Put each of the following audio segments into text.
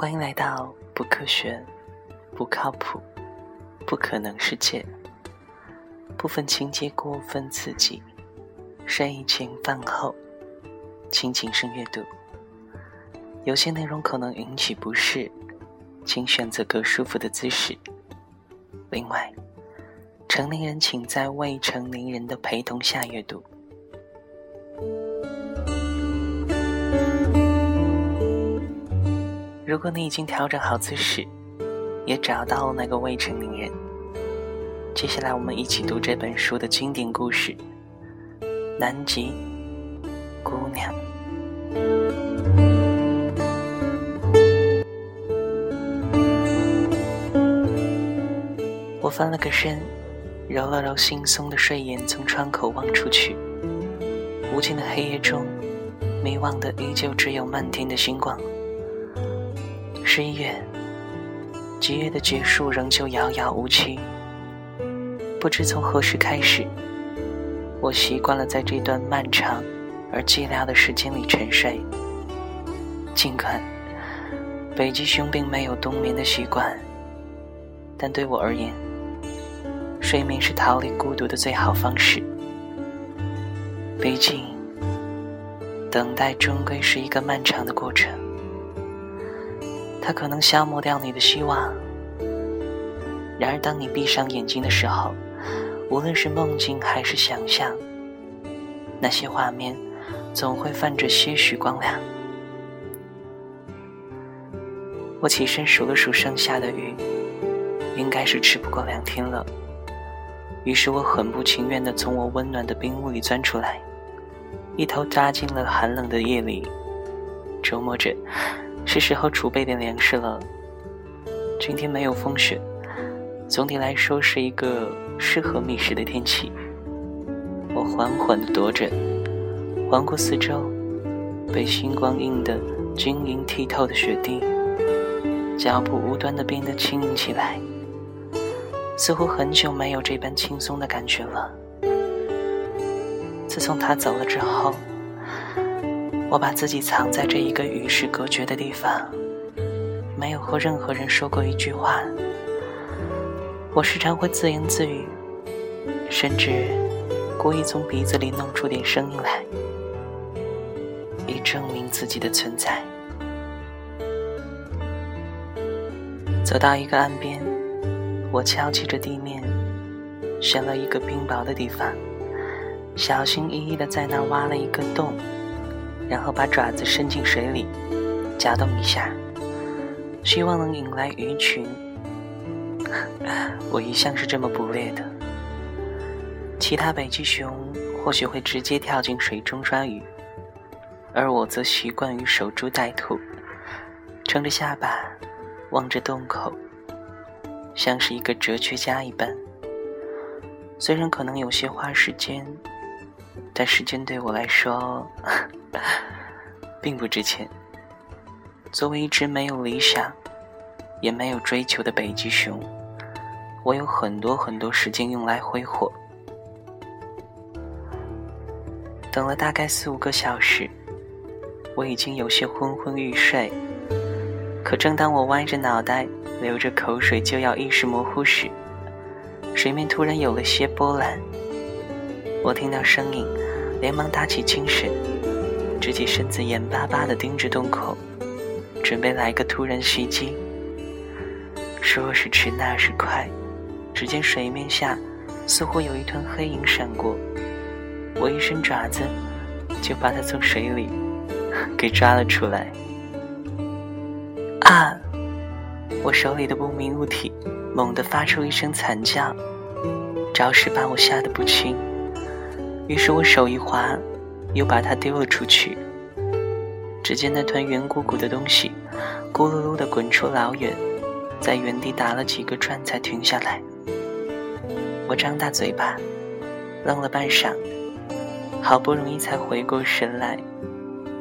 欢迎来到不科学、不靠谱、不可能世界。部分情节过分刺激，善意前饭后，请谨慎阅读。有些内容可能引起不适，请选择更舒服的姿势。另外，成年人请在未成年人的陪同下阅读。如果你已经调整好姿势，也找到了那个未成年人，接下来我们一起读这本书的经典故事《南极姑娘》。我翻了个身，揉了揉惺忪的睡眼，从窗口望出去，无尽的黑夜中，迷惘的依旧只有漫天的星光。十一月，七月的结束仍旧遥遥无期。不知从何时开始，我习惯了在这段漫长而寂寥的时间里沉睡。尽管北极熊并没有冬眠的习惯，但对我而言，睡眠是逃离孤独的最好方式。毕竟，等待终归是一个漫长的过程。它可能消磨掉你的希望。然而，当你闭上眼睛的时候，无论是梦境还是想象，那些画面总会泛着些许光亮。我起身数了数剩下的鱼，应该是吃不过两天了。于是我很不情愿地从我温暖的冰屋里钻出来，一头扎进了寒冷的夜里，琢磨着。是时候储备点粮食了。今天没有风雪，总体来说是一个适合觅食的天气。我缓缓地踱着，环顾四周，被星光映得晶莹剔透的雪地，脚步无端地变得轻盈起来，似乎很久没有这般轻松的感觉了。自从他走了之后。我把自己藏在这一个与世隔绝的地方，没有和任何人说过一句话。我时常会自言自语，甚至故意从鼻子里弄出点声音来，以证明自己的存在。走到一个岸边，我敲击着地面，选了一个冰雹的地方，小心翼翼地在那挖了一个洞。然后把爪子伸进水里，搅动一下，希望能引来鱼群。我一向是这么捕猎的。其他北极熊或许会直接跳进水中抓鱼，而我则习惯于守株待兔，撑着下巴，望着洞口，像是一个哲学家一般。虽然可能有些花时间。但时间对我来说并不值钱。作为一只没有理想、也没有追求的北极熊，我有很多很多时间用来挥霍。等了大概四五个小时，我已经有些昏昏欲睡。可正当我歪着脑袋、流着口水就要意识模糊时，水面突然有了些波澜。我听到声音，连忙打起精神，直起身子，眼巴巴地盯着洞口，准备来个突然袭击。说时迟，那时快，只见水面下似乎有一团黑影闪过，我一伸爪子，就把它从水里 给抓了出来。啊！我手里的不明物体猛地发出一声惨叫，着实把我吓得不轻。于是我手一滑，又把它丢了出去。只见那团圆鼓鼓的东西，咕噜噜地滚出老远，在原地打了几个转才停下来。我张大嘴巴，愣了半晌，好不容易才回过神来，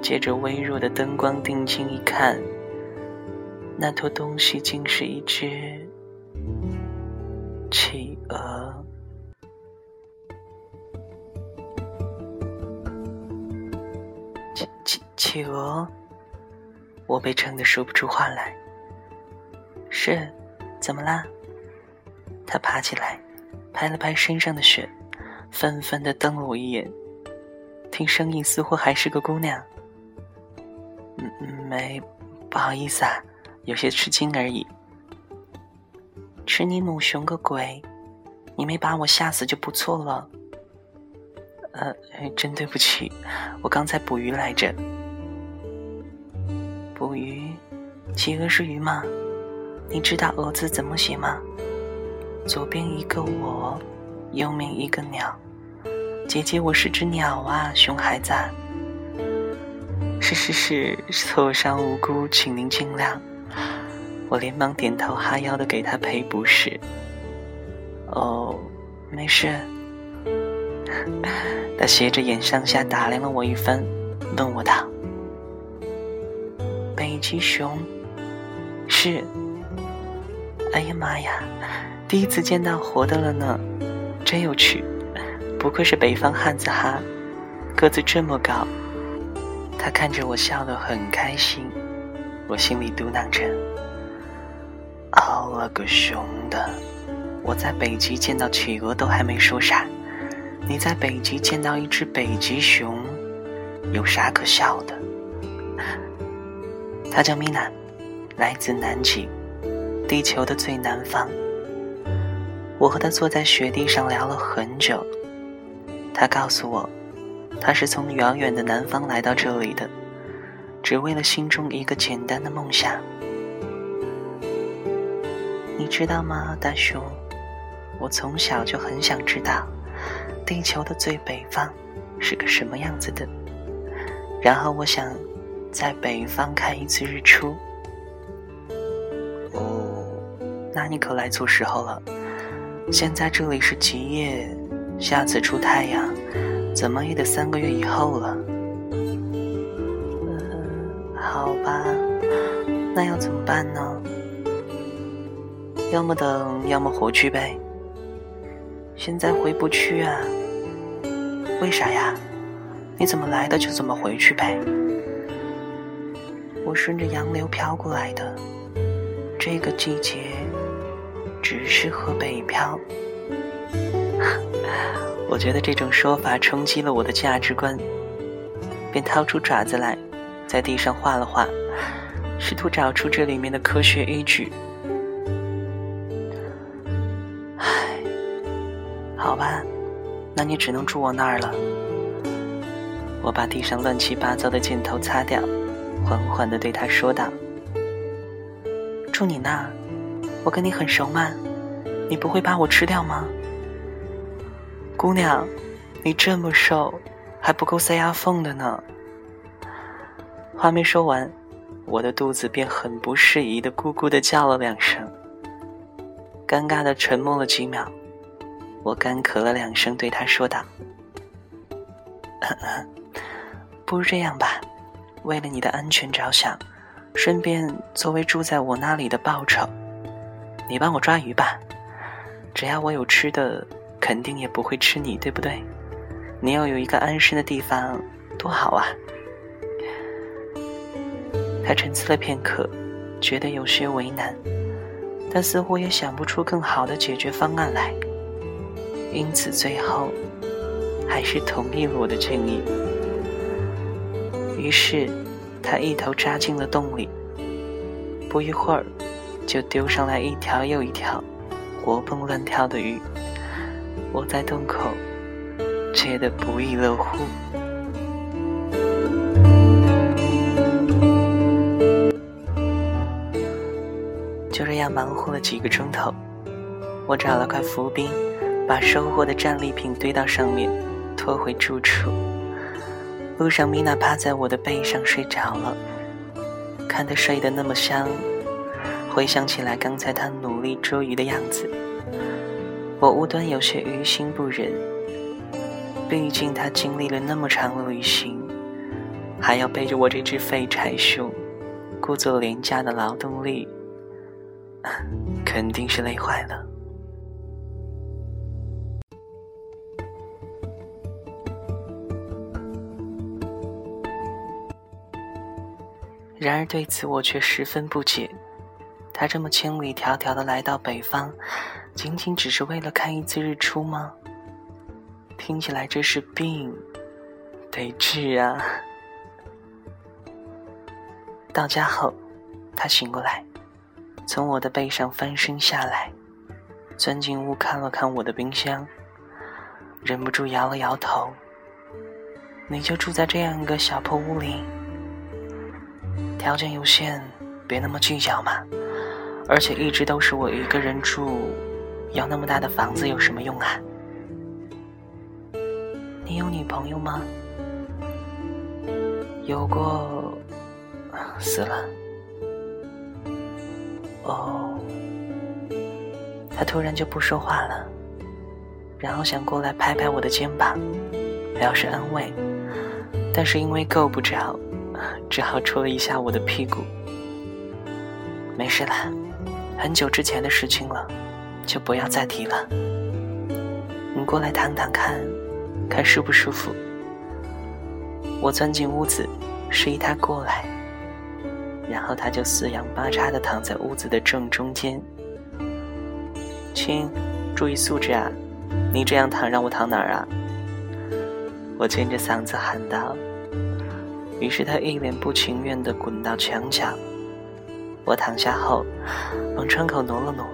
借着微弱的灯光定睛一看，那坨东西竟是一只企鹅。企鹅，我被撑得说不出话来。是，怎么啦？他爬起来，拍了拍身上的雪，愤愤地瞪了我一眼。听声音似乎还是个姑娘。嗯，没，不好意思啊，有些吃惊而已。吃你母熊个鬼！你没把我吓死就不错了。呃，真对不起，我刚才捕鱼来着。企鹅是鱼吗？你知道“鹅”字怎么写吗？左边一个我，右面一个鸟。姐姐，我是只鸟啊，熊孩子。是是是，受伤无辜，请您见谅。我连忙点头哈腰的给他赔不是。哦，没事。他斜着眼上下打量了我一番，问我道：“北极熊？是？哎呀妈呀，第一次见到活的了呢，真有趣。不愧是北方汉子哈，个子这么高。”他看着我笑得很开心，我心里嘟囔着：“熬了个熊的！我在北极见到企鹅都还没说啥。”你在北极见到一只北极熊，有啥可笑的？他叫米娜，来自南极，地球的最南方。我和他坐在雪地上聊了很久。他告诉我，他是从遥远的南方来到这里的，只为了心中一个简单的梦想。你知道吗，大熊？我从小就很想知道。地球的最北方是个什么样子的？然后我想在北方看一次日出。那你可来错时候了。现在这里是极夜，下次出太阳怎么也得三个月以后了。嗯，好吧，那要怎么办呢？要么等，要么回去呗。现在回不去啊？为啥呀？你怎么来的就怎么回去呗。我顺着洋流飘过来的，这个季节只适合北漂。我觉得这种说法冲击了我的价值观，便掏出爪子来，在地上画了画，试图找出这里面的科学依据。唉好吧，那你只能住我那儿了。我把地上乱七八糟的箭头擦掉，缓缓地对他说道：“住你那儿？我跟你很熟吗？你不会把我吃掉吗？”姑娘，你这么瘦，还不够塞牙缝的呢。话没说完，我的肚子便很不适宜的咕咕的叫了两声。尴尬的沉默了几秒。我干咳了两声，对他说道：“不如这样吧，为了你的安全着想，顺便作为住在我那里的报酬，你帮我抓鱼吧。只要我有吃的，肯定也不会吃你，对不对？你要有一个安身的地方，多好啊！”他沉思了片刻，觉得有些为难，但似乎也想不出更好的解决方案来。因此，最后还是同意了我的建议。于是，他一头扎进了洞里，不一会儿，就丢上来一条又一条活蹦乱跳的鱼。我在洞口觉得不亦乐乎。就这样忙活了几个钟头，我找了块浮冰。把收获的战利品堆到上面，拖回住处。路上，米娜趴在我的背上睡着了，看她睡得那么香，回想起来刚才他努力捉鱼的样子，我无端有些于心不忍。毕竟他经历了那么长的旅行，还要背着我这只废柴熊，故作廉价的劳动力，肯定是累坏了。然而对此我却十分不解，他这么千里迢迢的来到北方，仅仅只是为了看一次日出吗？听起来这是病，得治啊！到家后，他醒过来，从我的背上翻身下来，钻进屋看了看我的冰箱，忍不住摇了摇头。你就住在这样一个小破屋里，条件有限，别那么计较嘛。而且一直都是我一个人住，要那么大的房子有什么用啊？你有女朋友吗？有过，死了。哦，他突然就不说话了，然后想过来拍拍我的肩膀，表示安慰。但是因为够不着，只好戳了一下我的屁股。没事啦，很久之前的事情了，就不要再提了。你过来躺躺看，看舒不舒服？我钻进屋子，示意他过来，然后他就四仰八叉的躺在屋子的正中间。亲，注意素质啊！你这样躺，让我躺哪儿啊？我尖着嗓子喊道。于是他一脸不情愿地滚到墙角。我躺下后，往窗口挪了挪，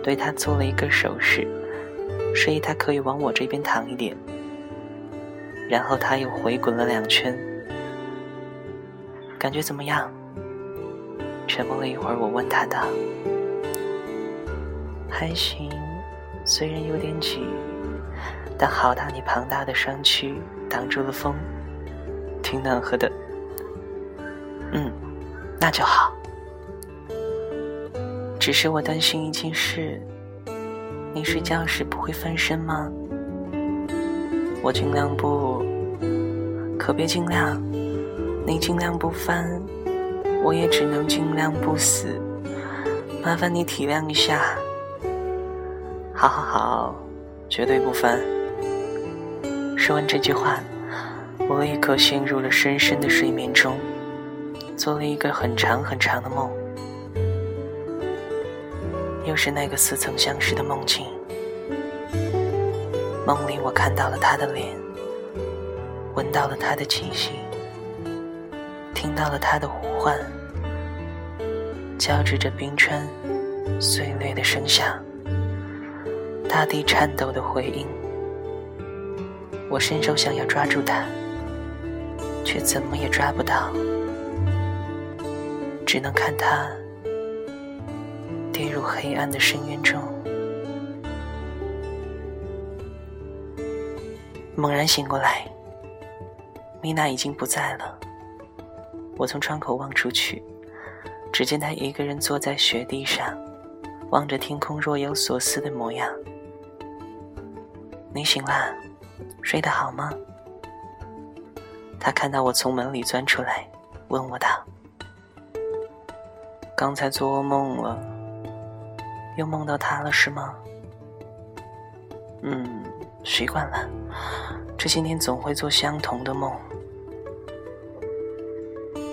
对他做了一个手势，示意他可以往我这边躺一点。然后他又回滚了两圈，感觉怎么样？沉默了一会儿，我问他道：“还行，虽然有点挤，但好大你庞大的身躯挡住了风。”挺暖和的，嗯，那就好。只是我担心一件事，你睡觉时不会翻身吗？我尽量不，可别尽量。你尽量不翻，我也只能尽量不死。麻烦你体谅一下。好好好，绝对不翻。说完这句话。我立刻陷入了深深的睡眠中，做了一个很长很长的梦，又是那个似曾相识的梦境。梦里我看到了他的脸，闻到了他的气息，听到了他的呼唤，交织着冰川碎裂的声响，大地颤抖的回应。我伸手想要抓住他。却怎么也抓不到，只能看他跌入黑暗的深渊中。猛然醒过来，米娜已经不在了。我从窗口望出去，只见她一个人坐在雪地上，望着天空，若有所思的模样。你醒啦？睡得好吗？她看到我从门里钻出来，问我道：“刚才做噩梦了，又梦到他了是吗？”“嗯，习惯了，这些年总会做相同的梦。”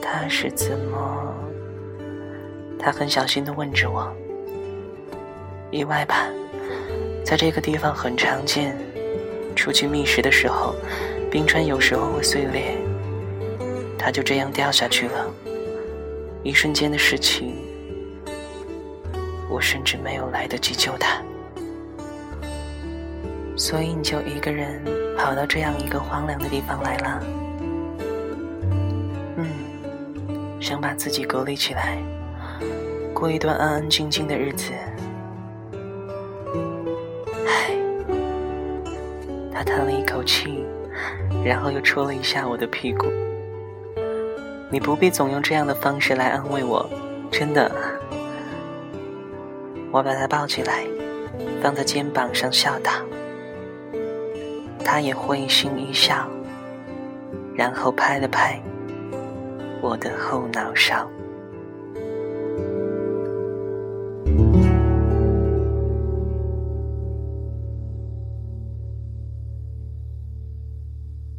他是怎么？他很小心的问着我：“意外吧，在这个地方很常见，出去觅食的时候。”冰川有时候会碎裂，他就这样掉下去了。一瞬间的事情，我甚至没有来得及救他。所以你就一个人跑到这样一个荒凉的地方来了？嗯，想把自己隔离起来，过一段安安静静的日子。唉，他叹了一口气。然后又戳了一下我的屁股。你不必总用这样的方式来安慰我，真的。我把他抱起来，放在肩膀上笑道。他也会心一笑，然后拍了拍我的后脑勺。